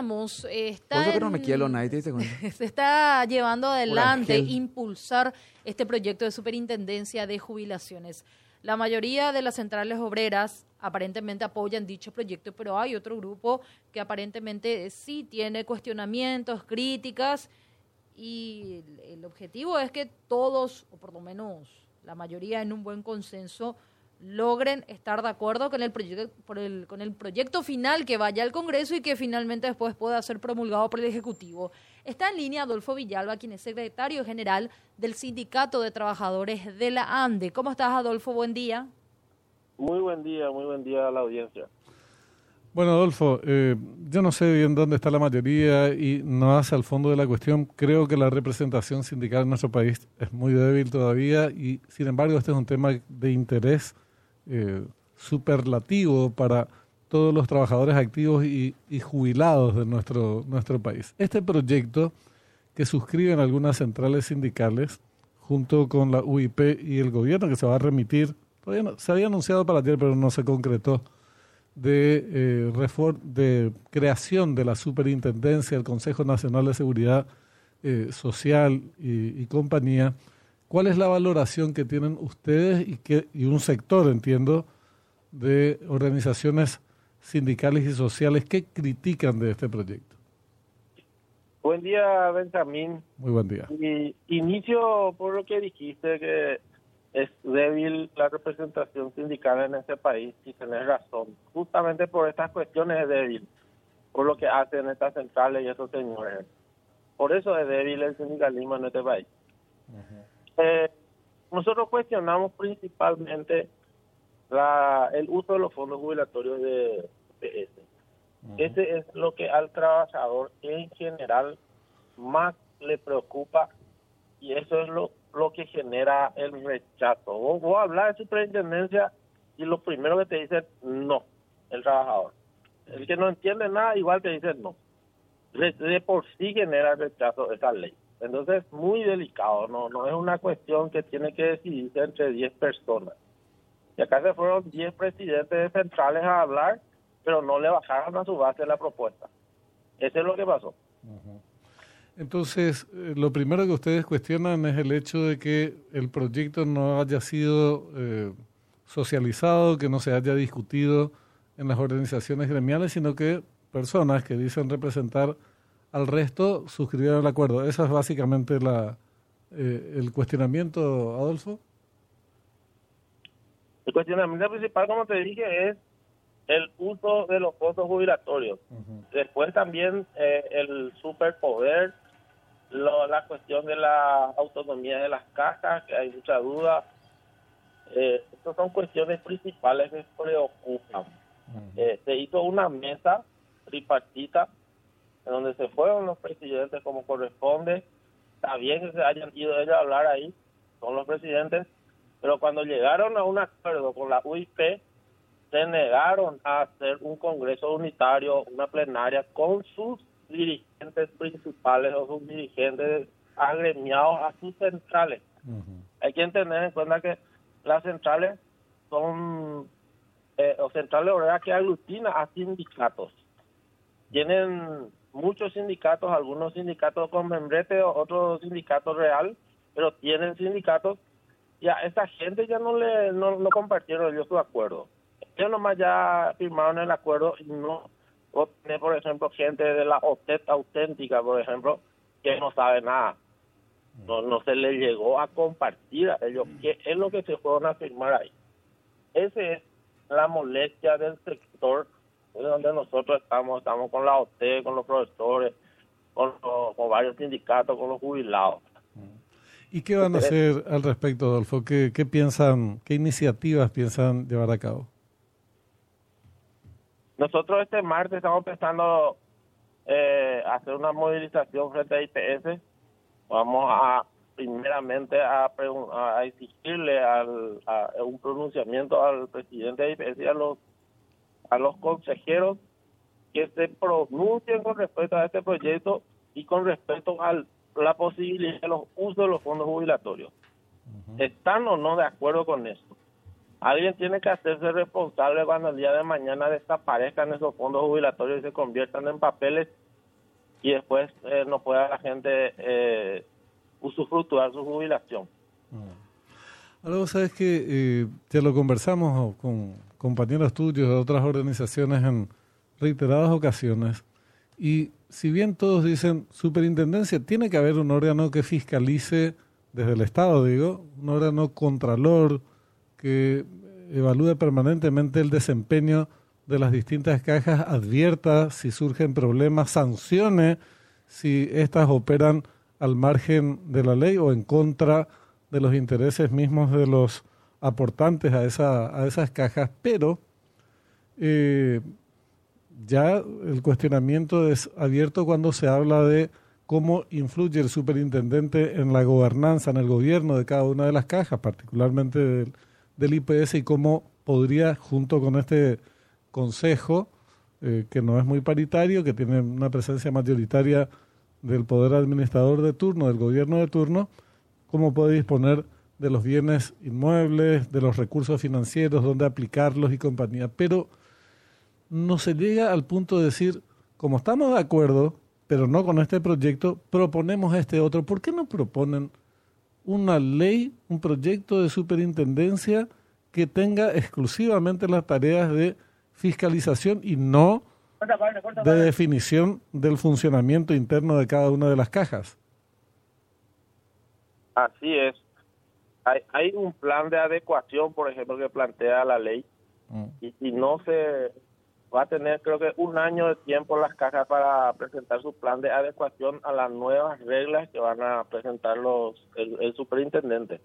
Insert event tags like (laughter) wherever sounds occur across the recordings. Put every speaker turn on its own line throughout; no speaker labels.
decíamos, está
Vos que no me
en-
quiero nadie, ¿te diste cuenta? (laughs)
se está llevando adelante, impulsar este proyecto de superintendencia de jubilaciones. La mayoría de las centrales obreras aparentemente apoyan dicho proyecto, pero hay otro grupo que aparentemente sí tiene cuestionamientos, críticas, y el objetivo es que todos, o por lo menos la mayoría en un buen consenso, logren estar de acuerdo con el proyecto por el, con el proyecto final que vaya al Congreso y que finalmente después pueda ser promulgado por el Ejecutivo. Está en línea Adolfo Villalba, quien es secretario general del Sindicato de Trabajadores de la ANDE. ¿Cómo estás, Adolfo? Buen día.
Muy buen día, muy buen día a la audiencia.
Bueno, Adolfo, eh, yo no sé bien dónde está la mayoría y no hace al fondo de la cuestión. Creo que la representación sindical en nuestro país es muy débil todavía y, sin embargo, este es un tema de interés eh, superlativo para todos los trabajadores activos y, y jubilados de nuestro, nuestro país. Este proyecto que suscriben algunas centrales sindicales junto con la UIP y el gobierno que se va a remitir, todavía no- se había anunciado para ayer pero no se concretó, de, eh, de creación de la superintendencia del Consejo Nacional de Seguridad eh, Social y compañía, ¿cuál es la valoración que tienen ustedes y, que, y un sector, entiendo, de organizaciones sindicales y sociales que critican de este proyecto?
Buen día, Benjamín.
Muy buen día.
Y inicio por lo que dijiste que es débil la representación sindical en este país y tenés razón. Justamente por estas cuestiones es débil, por lo que hacen estas centrales y estos señores. Por eso es débil el sindicalismo en este país. Eh, nosotros cuestionamos principalmente la, el uso de los fondos jubilatorios de PS. Ese es lo que al trabajador en general más le preocupa y eso es lo, lo que genera el rechazo. Vos, vos hablas de superintendencia y lo primero que te dice no, el trabajador. El que no entiende nada igual te dice no. De, de por sí genera rechazo esa ley. Entonces es muy delicado, no no es una cuestión que tiene que decidirse entre 10 personas. Y acá se fueron 10 presidentes de centrales a hablar, pero no le bajaron a su base la propuesta. Eso es lo que pasó.
Entonces, eh, lo primero que ustedes cuestionan es el hecho de que el proyecto no haya sido eh, socializado, que no se haya discutido en las organizaciones gremiales, sino que personas que dicen representar al resto suscribieron el acuerdo. Ese es básicamente la, eh, el cuestionamiento, Adolfo.
El cuestionamiento principal, como te dije, es el uso de los fondos jubilatorios. Después también eh, el superpoder, lo- la cuestión de la autonomía de las cajas, que hay mucha duda. Eh, estas son cuestiones principales que preocupan. Eh, se hizo una mesa tripartita donde se fueron los presidentes como corresponde. Está bien que se hayan ido ellos a hablar ahí, son los presidentes, pero cuando llegaron a un acuerdo con la UIP, se negaron a hacer un congreso unitario, una plenaria con sus dirigentes principales o sus dirigentes agremiados a sus centrales. Hay que tener en cuenta que las centrales son eh, o centrales obreras que aglutina a sindicatos. Tienen muchos sindicatos, algunos sindicatos con membrete, otros sindicatos real, pero tienen sindicatos y a esa gente ya no le no, no compartieron ellos su acuerdo. Ellos nomás ya firmaron el acuerdo y no tenés, por ejemplo, gente de la OTET auténtica, por ejemplo, que no sabe nada. No, no se le llegó a compartir a ellos qué es lo que se fueron a firmar ahí. Esa es la molestia del sector de donde nosotros estamos, estamos con la OT, con los profesores, con, los- con varios sindicatos, con los jubilados.
¿Y qué van a hacer al respecto, Adolfo? ¿Qué, qué piensan, qué iniciativas piensan llevar a cabo?
Nosotros este martes estamos pensando eh, hacer una movilización frente a IPS. Vamos a primeramente a, a exigirle al, a un pronunciamiento al presidente de IPS y a los, a los consejeros que se pronuncien con respecto a este proyecto y con respecto a la posibilidad de los usos de los fondos jubilatorios. ¿Están o no de acuerdo con esto? Alguien tiene que hacerse responsable cuando el día de mañana desaparezcan esos fondos jubilatorios y se conviertan en papeles y después eh, no pueda la gente eh, usufructuar su jubilación.
Mm. Ahora vos sabes que eh, ya lo conversamos con compañeros tuyos de otras organizaciones en reiteradas ocasiones. Y si bien todos dicen superintendencia, tiene que haber un órgano que fiscalice desde el Estado, digo, un órgano contralor que evalúe permanentemente el desempeño de las distintas cajas, advierta si surgen problemas, sancione si éstas operan al margen de la ley o en contra de los intereses mismos de los aportantes a, esa, a esas cajas, pero eh, ya el cuestionamiento es abierto cuando se habla de cómo influye el superintendente en la gobernanza, en el gobierno de cada una de las cajas, particularmente del, del IPS, y cómo podría, junto con este consejo, eh, que no es muy paritario, que tiene una presencia mayoritaria del poder administrador de turno, del gobierno de turno, cómo puede disponer de los bienes inmuebles, de los recursos financieros, dónde aplicarlos y compañía. Pero no se llega al punto de decir, como estamos de acuerdo, pero no con este proyecto, proponemos este otro. ¿Por qué no proponen una ley, un proyecto de superintendencia que tenga exclusivamente las tareas de fiscalización y no de definición del funcionamiento interno de cada una de las cajas.
Así es. Hay, hay un plan de adecuación, por ejemplo, que plantea la ley mm. y si no se va a tener creo que un año de tiempo las cajas para presentar su plan de adecuación a las nuevas reglas que van a presentar los el, superintendente.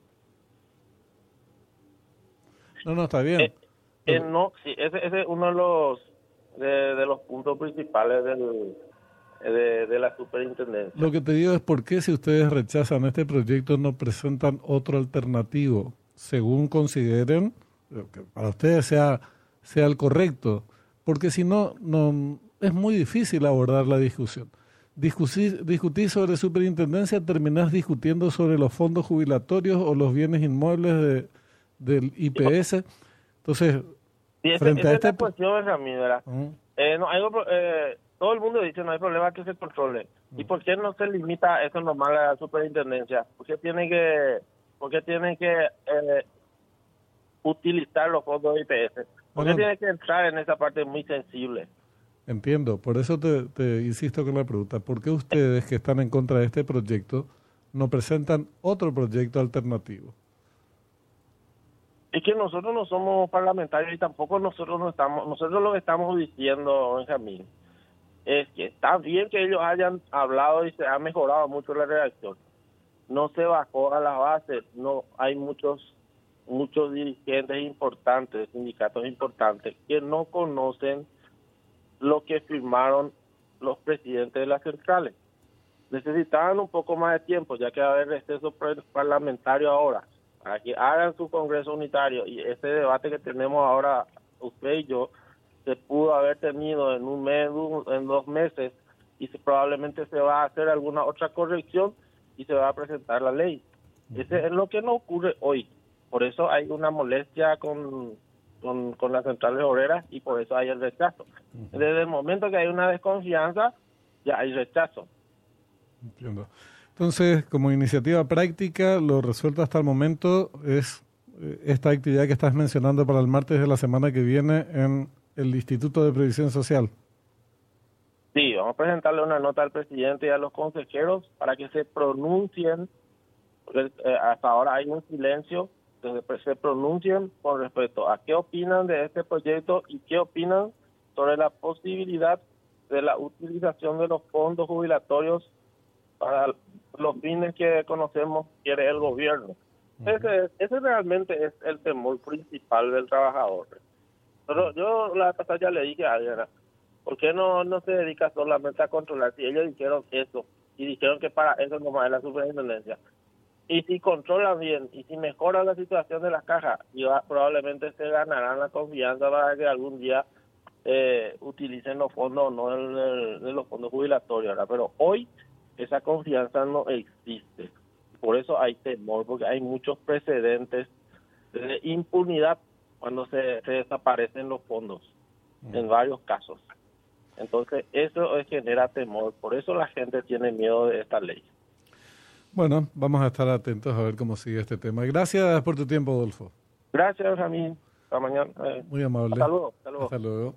No, no, está bien.
Eh, eh, no, sí, ese, ese es uno de los de, los puntos principales del, de, de, la superintendencia.
Lo que te digo es por qué si ustedes rechazan este proyecto no presentan otro alternativo, según consideren que para ustedes sea, sea el correcto, porque si no, no es muy difícil abordar la discusión. Discutir, discutir sobre superintendencia, terminás discutiendo sobre los fondos jubilatorios o los bienes inmuebles de, del IPS. Entonces,
frente a esta cuestión, eh, no, eh, todo el mundo dice no hay problema que se controle. ¿Y por qué no se limita eso normal a la superintendencia? ¿Por qué tiene que, por qué tiene que eh, utilizar los fondos de IPS? ¿Por qué tiene que entrar en esa parte muy sensible?
Entiendo, por eso te, te insisto con la pregunta. ¿Por qué ustedes que están en contra de este proyecto no presentan otro proyecto alternativo?
Es que nosotros no somos parlamentarios y tampoco nosotros no estamos, nosotros lo que estamos diciendo, Benjamín, es que está bien que ellos hayan hablado y se ha mejorado mucho la redacción. No se bajó a la base, no hay muchos muchos dirigentes importantes, sindicatos importantes, que no conocen lo que firmaron los presidentes de las centrales. Necesitaban un poco más de tiempo, ya que va a haber receso parlamentario ahora para que hagan su Congreso Unitario y ese debate que tenemos ahora, usted y yo, se pudo haber tenido en un mes, en dos meses, y probablemente se va a hacer alguna otra corrección y se va a presentar la ley. Ese es lo que no ocurre hoy. Por eso hay una molestia con, con, con las centrales obreras y por eso hay el rechazo. Desde el momento que hay una desconfianza, ya hay rechazo.
Entiendo. Entonces, como iniciativa práctica, lo resuelto hasta el momento es eh, esta actividad que estás mencionando para el martes de la semana que viene en el Instituto de Previsión Social.
Sí, vamos a presentarle una nota al presidente y a los consejeros para que se pronuncien, porque eh, hasta ahora hay un silencio, que se pronuncien con respecto a qué opinan de este proyecto y qué opinan sobre la posibilidad de la utilización de los fondos jubilatorios para los fines que conocemos quiere el gobierno. ese, ese realmente es el temor principal del trabajador. Yo la pasada ya le dije a alguien, ¿por qué no, no se dedica solamente a controlar? Si ellos dijeron eso y dijeron que para eso nomás es la superintendencia. Y si controlan bien y si mejoran la situación de las cajas, probablemente se ganarán la confianza para que algún día eh, utilicen los fondos no de, los fondos jubilatorios. Pero hoy esa confianza no existe. Por eso hay temor, porque hay muchos precedentes de impunidad cuando se, desaparecen los fondos, en varios casos. Entonces, eso genera temor. Por eso la gente tiene miedo de esta ley.
Bueno, vamos a estar atentos a ver cómo sigue este tema. Gracias por tu tiempo, Adolfo.
Gracias, a mí. Hasta mañana.
Muy amable.
Hasta luego. Hasta luego.
Hasta luego.